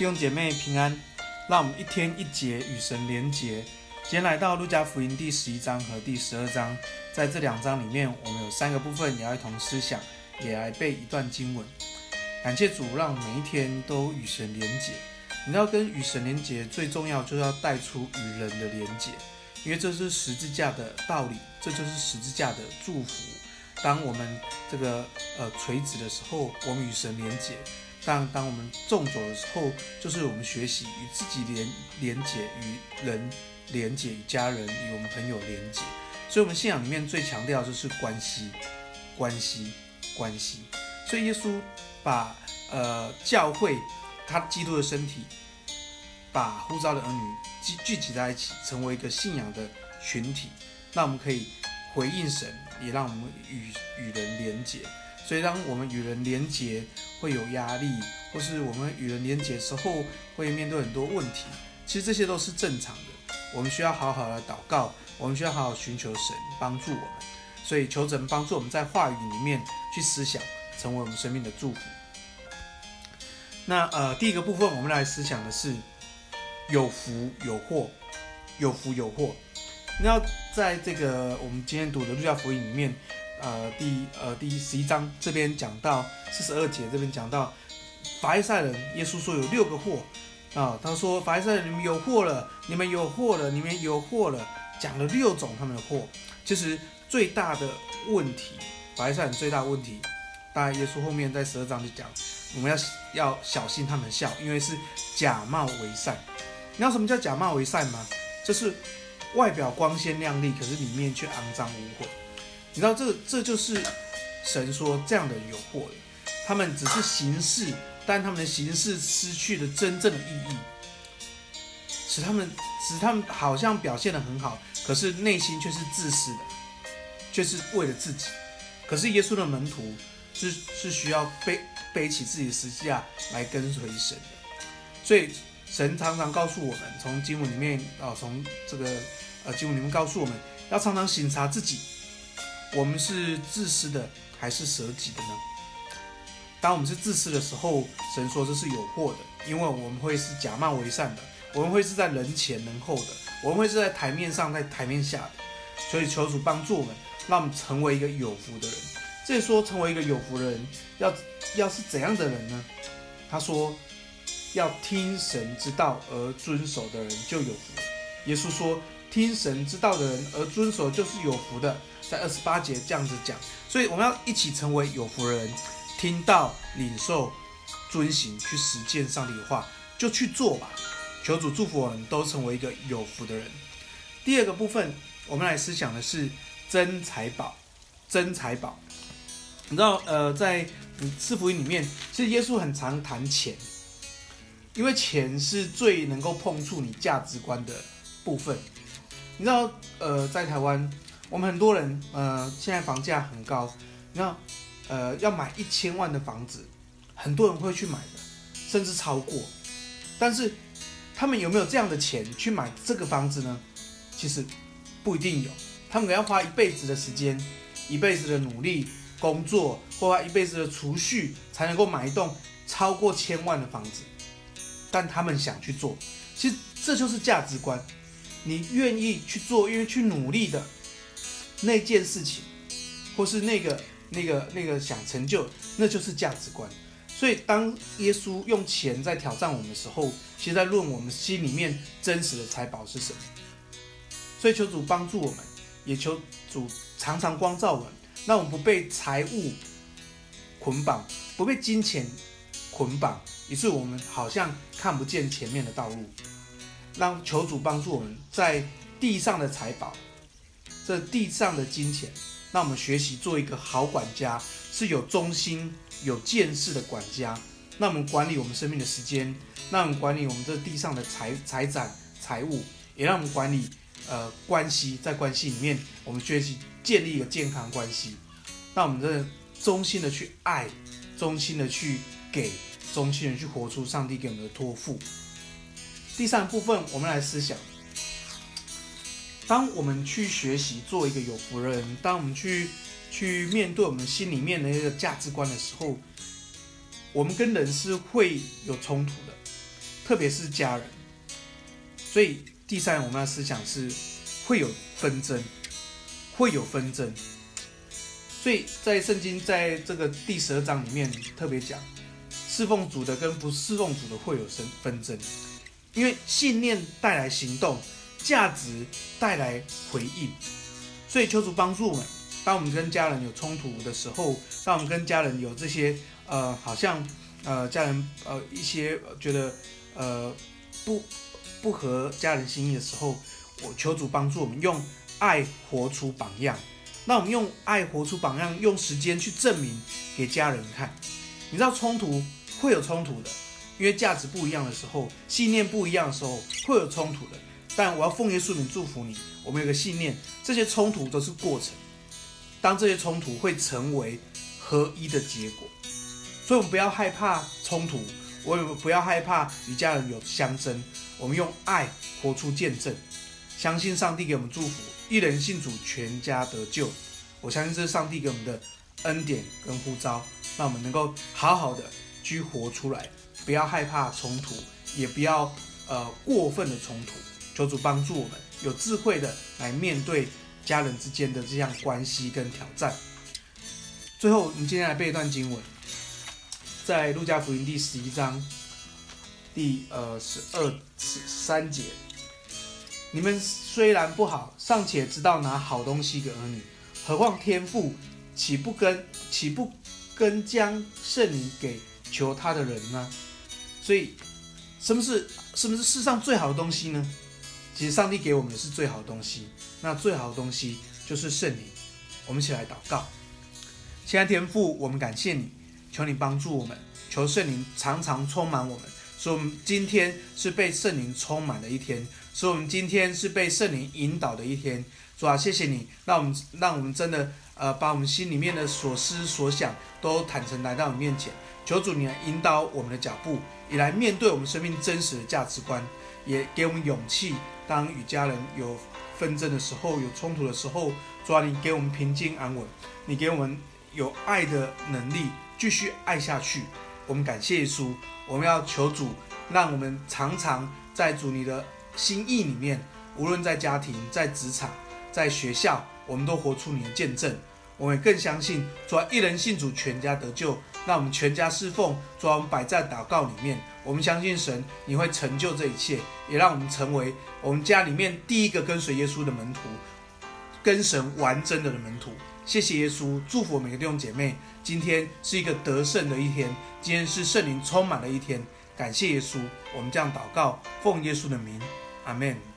弟兄姐妹平安，让我们一天一节与神连结。今天来到路加福音第十一章和第十二章，在这两章里面，我们有三个部分也要一同思想，也来背一段经文。感谢主，让每一天都与神连结。你要跟与神连结，最重要就是要带出与人的连结，因为这是十字架的道理，这就是十字架的祝福。当我们这个呃垂直的时候，我们与神连结。当当我们纵走的时候，就是我们学习与自己连连结，与人连结，与家人与我们朋友连结。所以，我们信仰里面最强调就是关系，关系，关系。所以，耶稣把呃教会，他基督的身体，把呼召的儿女聚聚集在一起，成为一个信仰的群体。那我们可以回应神，也让我们与与人连结。所以，当我们与人连结会有压力，或是我们与人连结时候会面对很多问题，其实这些都是正常的。我们需要好好的祷告，我们需要好好寻求神帮助我们。所以，求神帮助我们在话语里面去思想，成为我们生命的祝福。那呃，第一个部分我们来思想的是有福有祸，有福有祸。你要在这个我们今天读的路加福音里面。呃，第呃第十一章这边讲到四十二节，这边讲到法利赛人，耶稣说有六个祸啊，他说法利赛人你们有祸了，你们有祸了，你们有祸了，讲了六种他们的祸。其实最大的问题，法利赛人最大的问题，当然耶稣后面在十二章就讲，我们要要小心他们笑，因为是假冒为善。你知道什么叫假冒为善吗？就是外表光鲜亮丽，可是里面却肮脏污秽。你知道这这就是神说这样的有祸了，他们只是形式，但他们的形式失去了真正的意义，使他们使他们好像表现的很好，可是内心却是自私的，却是为了自己。可是耶稣的门徒是是需要背背起自己的十字架来跟随神的，所以神常常告诉我们，从经文里面啊，从这个呃经文里面告诉我们要常常省察自己。我们是自私的还是舍己的呢？当我们是自私的时候，神说这是有祸的，因为我们会是假冒为善的，我们会是在人前人后的，我们会是在台面上在台面下的。所以求主帮助我们，让我们成为一个有福的人。这说成为一个有福的人，要要是怎样的人呢？他说要听神之道而遵守的人就有福。耶稣说听神之道的人而遵守就是有福的。在二十八节这样子讲，所以我们要一起成为有福人，听到、领受、遵行、去实践上帝的话，就去做吧。求主祝福我们都成为一个有福的人。第二个部分，我们来思想的是真财宝。真财宝，你知道，呃，在四福音里面，其实耶稣很常谈钱，因为钱是最能够碰触你价值观的部分。你知道，呃，在台湾。我们很多人，呃，现在房价很高，你知道，呃，要买一千万的房子，很多人会去买的，甚至超过。但是，他们有没有这样的钱去买这个房子呢？其实不一定有，他们可能要花一辈子的时间，一辈子的努力工作，或花一辈子的储蓄，才能够买一栋超过千万的房子。但他们想去做，其实这就是价值观，你愿意去做，愿意去努力的。那件事情，或是那个、那个、那个想成就，那就是价值观。所以，当耶稣用钱在挑战我们的时候，其实在论我们心里面真实的财宝是什么。所以，求主帮助我们，也求主常常光照我们，让我们不被财物捆绑，不被金钱捆绑，以致我们好像看不见前面的道路。让求主帮助我们在地上的财宝。这地上的金钱，让我们学习做一个好管家，是有忠心、有见识的管家。那我们管理我们生命的时间，让我们管理我们这地上的财财产、财物，也让我们管理呃关系，在关系里面，我们学习建立一个健康关系。让我们这忠心的去爱，忠心的去给，忠心的去活出上帝给我们的托付。第三部分，我们来思想。当我们去学习做一个有福的人，当我们去去面对我们心里面的那个价值观的时候，我们跟人是会有冲突的。特别是家人。所以第三，我们要思想是会有纷争，会有纷争。所以在圣经在这个第十二章里面特别讲，侍奉主的跟不侍奉主的会有纷纷争，因为信念带来行动，价值带来回应。所以求主帮助我们，当我们跟家人有冲突的时候，当我们跟家人有这些呃，好像呃家人呃一些觉得呃不不合家人心意的时候，我求主帮助我们用爱活出榜样。那我们用爱活出榜样，用时间去证明给家人看。你知道冲突会有冲突的，因为价值不一样的时候，信念不一样的时候会有冲突的。但我要奉耶稣名祝福你，我们有个信念，这些冲突都是过程。当这些冲突会成为合一的结果，所以我们不要害怕冲突，我们不要害怕与家人有相争，我们用爱活出见证，相信上帝给我们祝福，一人信主，全家得救。我相信这是上帝给我们的恩典跟呼召，让我们能够好好的去活出来，不要害怕冲突，也不要呃过分的冲突。求主帮助我们有智慧的来面对家人之间的这样关系跟挑战。最后，我们今天来背一段经文，在路加福音第十一章第呃十二十三节：你们虽然不好，尚且知道拿好东西给儿女，何况天父岂不跟岂不跟将圣灵给求他的人呢？所以，什么是什么是世上最好的东西呢？其实上帝给我们的是最好的东西，那最好的东西就是圣灵。我们一起来祷告，亲爱天父，我们感谢你，求你帮助我们，求圣灵常常充满我们，使我们今天是被圣灵充满的一天，使我们今天是被圣灵引导的一天。主啊，谢谢你，让我们让我们真的呃，把我们心里面的所思所想都坦诚来到你面前，求主你来引导我们的脚步，也来面对我们生命真实的价值观，也给我们勇气。当与家人有纷争的时候，有冲突的时候，主啊，你给我们平静安稳，你给我们有爱的能力，继续爱下去。我们感谢耶稣，我们要求主，让我们常常在主你的心意里面，无论在家庭、在职场、在学校，我们都活出你的见证。我们也更相信，主啊，一人信主，全家得救。那我们全家侍奉，主啊，我们摆在祷告里面。我们相信神，你会成就这一切，也让我们成为我们家里面第一个跟随耶稣的门徒，跟神玩真的的门徒。谢谢耶稣，祝福每个弟兄姐妹。今天是一个得胜的一天，今天是圣灵充满的一天。感谢耶稣，我们这样祷告，奉耶稣的名，阿门。